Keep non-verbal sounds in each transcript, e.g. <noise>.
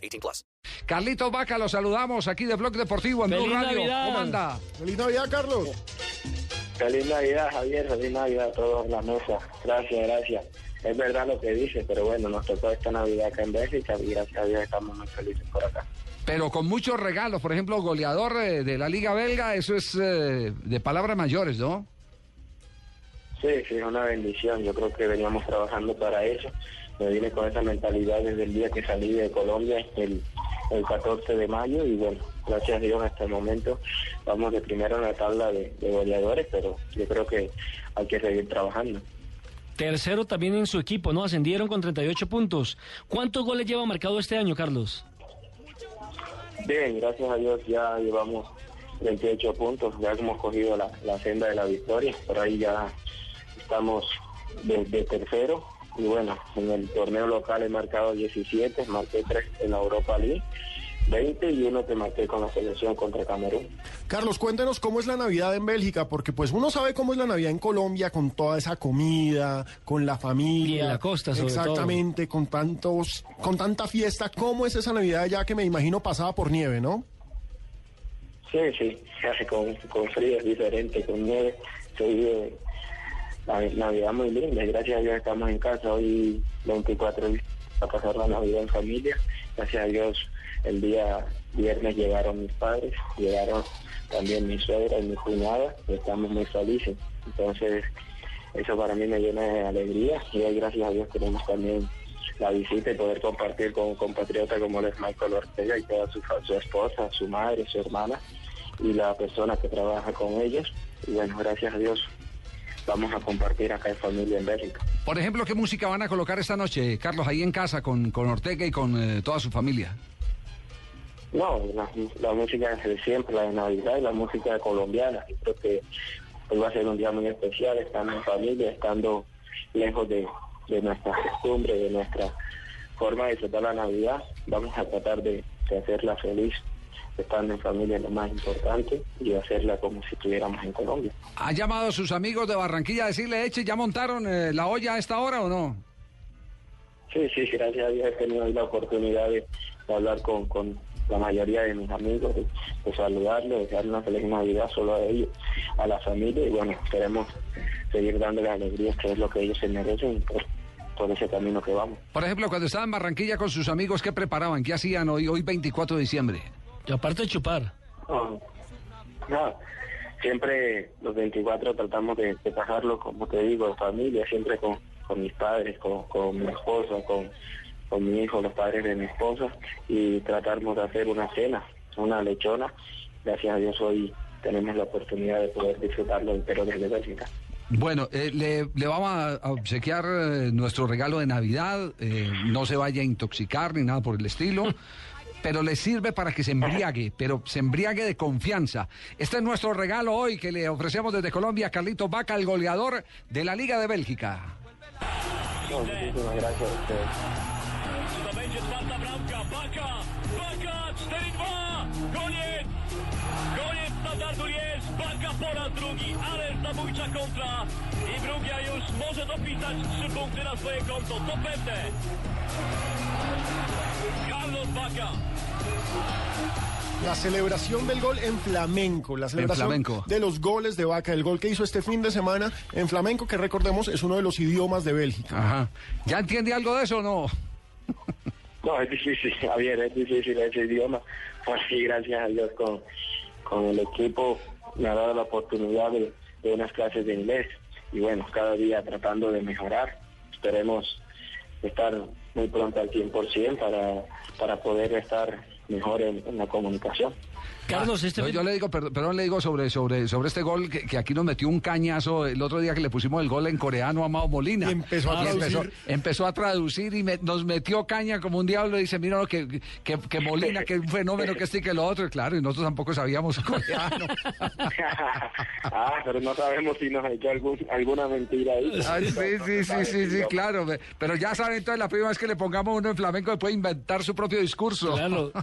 18 plus. Carlitos Vaca, los saludamos aquí de Blog Deportivo en Blue ¡Feliz Radio. Navidad! ¿Cómo anda? Feliz Navidad, Carlos. Feliz Navidad, Javier. Feliz Navidad a todos en la mesa. Gracias, gracias. Es verdad lo que dice, pero bueno, nos tocó esta Navidad acá en Bélgica y gracias a Dios estamos muy felices por acá. Pero con muchos regalos, por ejemplo, goleador eh, de la Liga Belga, eso es eh, de palabras mayores, ¿no? Sí, sí, es una bendición. Yo creo que veníamos trabajando para eso. Me vine con esa mentalidad desde el día que salí de Colombia, el, el 14 de mayo, y bueno, gracias a Dios hasta el momento vamos de primero en la tabla de, de goleadores, pero yo creo que hay que seguir trabajando. Tercero también en su equipo, ¿no? Ascendieron con 38 puntos. ¿Cuántos goles lleva marcado este año, Carlos? Bien, gracias a Dios ya llevamos 28 puntos, ya hemos cogido la, la senda de la victoria, por ahí ya estamos de, de tercero y bueno, en el torneo local he marcado 17, marqué 3 en la Europa League, 20 y uno que marqué con la selección contra Camerún. Carlos, cuéntenos cómo es la Navidad en Bélgica, porque pues uno sabe cómo es la Navidad en Colombia con toda esa comida, con la familia. Y en la costa, sobre Exactamente, con tantos, con tanta fiesta. ¿Cómo es esa Navidad ya que me imagino pasada por nieve, no? Sí, sí, <laughs> con, con frío es diferente, con nieve, se vive Navidad muy linda, gracias a Dios estamos en casa hoy 24 días a pasar la Navidad en familia, gracias a Dios el día viernes llegaron mis padres, llegaron también mi suegra y mi cuñada, y estamos muy felices, entonces eso para mí me llena de alegría y hoy gracias a Dios tenemos también la visita y poder compartir con un compatriota como es Michael Ortega y toda su esposa, su madre, su hermana y la persona que trabaja con ellos. Y bueno, gracias a Dios vamos a compartir acá en familia en Bélgica. Por ejemplo, ¿qué música van a colocar esta noche, Carlos, ahí en casa con, con Ortega y con eh, toda su familia? No, la, la música de siempre, la de Navidad y la música colombiana. Yo creo que hoy va a ser un día muy especial, estando en familia, estando lejos de, de nuestras costumbres, de nuestra forma de disfrutar la Navidad. Vamos a tratar de, de hacerla feliz, estando en familia es lo más importante, y hacerla como si estuviéramos en Colombia. ¿Ha llamado a sus amigos de Barranquilla a decirle, eche, ¿ya montaron eh, la olla a esta hora o no? Sí, sí, gracias a Dios he tenido la oportunidad de, de hablar con, con la mayoría de mis amigos, de, de saludarlos, de darle una feliz Navidad solo a ellos, a la familia, y bueno, queremos seguir dándoles alegrías, que es lo que ellos se merecen por, por ese camino que vamos. Por ejemplo, cuando estaban en Barranquilla con sus amigos, ¿qué preparaban? ¿Qué hacían hoy, hoy 24 de diciembre? Y aparte de chupar. No, no, siempre los 24 tratamos de, de pasarlo, como te digo, en familia, siempre con, con mis padres, con, con mi esposa, con, con mi hijo, los padres de mi esposa, y tratamos de hacer una cena, una lechona. Gracias a Dios hoy tenemos la oportunidad de poder disfrutarlo entero desde Bélgica. Bueno, eh, le, le vamos a a obsequiar eh, nuestro regalo de Navidad. eh, no se vaya a intoxicar ni nada por el estilo. <laughs> Pero le sirve para que se embriague, <laughs> pero se embriague de confianza. Este es nuestro regalo hoy que le ofrecemos desde Colombia a Carlitos Vaca, el goleador de la Liga de Bélgica. No, muchísimas gracias a ustedes. To będzie czwarta bramka. Baka! Baka! 4-2! Koniec! Koniec standardu jest! Baka po raz drugi, ale zabójcza kontra. I Brugia już może dopisać trzy punkty na swoje konto. To pewne. Carlos Baka. La celebración del gol en flamenco, la celebración flamenco. de los goles de Vaca, el gol que hizo este fin de semana en flamenco, que recordemos es uno de los idiomas de Bélgica. Ajá. ¿Ya entiende algo de eso o no? No, es difícil, <laughs> Javier, es difícil ese idioma. Pues sí, gracias a Dios con, con el equipo me ha dado la oportunidad de, unas clases de inglés. Y bueno, cada día tratando de mejorar. Esperemos estar muy pronto al 100% para, para poder estar mejor en la comunicación. Carlos, este No, yo le digo, perdón, perdón, le digo sobre, sobre, sobre este gol que, que aquí nos metió un cañazo el otro día que le pusimos el gol en coreano a Mao Molina. Y empezó a Y empezó, traducir. empezó a traducir y me- nos metió caña como un diablo y dice, mira lo que, que, que Molina, que un fenómeno que este y que lo otro. Y claro, y nosotros tampoco sabíamos <laughs> coreano. <laughs> ah, pero no sabemos si nos echó algún, alguna mentira ahí. Ay, sí, sí, sí, sí, sí, claro. Pero ya saben, entonces la primera vez que le pongamos uno en flamenco puede inventar su propio discurso. Claro. <laughs>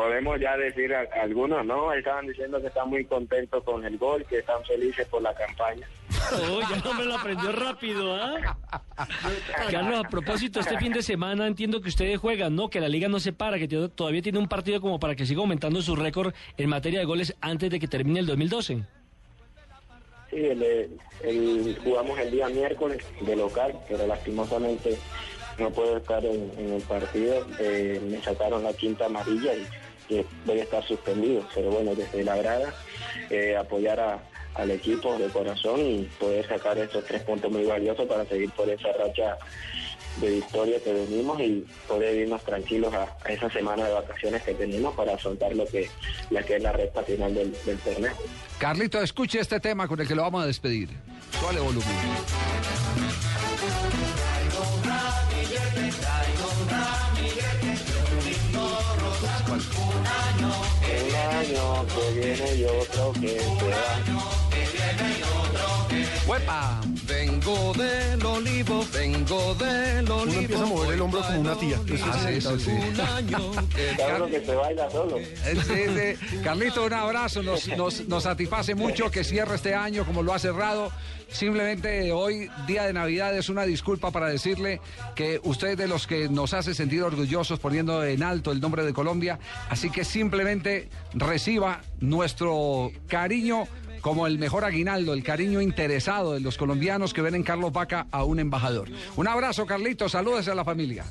Podemos ya decir a, a algunos, ¿no? Estaban diciendo que están muy contentos con el gol, que están felices por la campaña. Oh, ya no me lo aprendió rápido, ¿ah? <laughs> Carlos, a propósito, este fin de semana entiendo que ustedes juegan, ¿no? Que la liga no se para, que todavía tiene un partido como para que siga aumentando su récord en materia de goles antes de que termine el 2012. Sí, el, el- jugamos el día miércoles de local, pero lastimosamente no puedo estar en, en el partido. Eh, me sacaron la quinta amarilla y, y voy a estar suspendido. Pero bueno, desde la grada, eh, apoyar a- al equipo de corazón y poder sacar esos tres puntos muy valiosos para seguir por esa racha de victoria que venimos y poder irnos tranquilos a, a esa semana de vacaciones que tenemos para afrontar lo que, la que es la recta final del, del torneo. Carlito, escuche este tema con el que lo vamos a despedir. Suale volumen. Un año que viene y otro que se va. ¡Huepa! Vengo del olivo, vengo del olivo. Uno empieza a mover el hombro como una tía. Ah, es sí, sí, sí. <laughs> Claro que se baila solo. Eh, sí, sí. Carlito, un abrazo. Nos, nos, nos satisface mucho que cierre este año como lo ha cerrado. Simplemente hoy, día de Navidad, es una disculpa para decirle que usted es de los que nos hace sentir orgullosos poniendo en alto el nombre de Colombia. Así que simplemente reciba nuestro cariño como el mejor aguinaldo, el cariño interesado de los colombianos que ven en Carlos Vaca a un embajador. Un abrazo, Carlito. Saludos a la familia.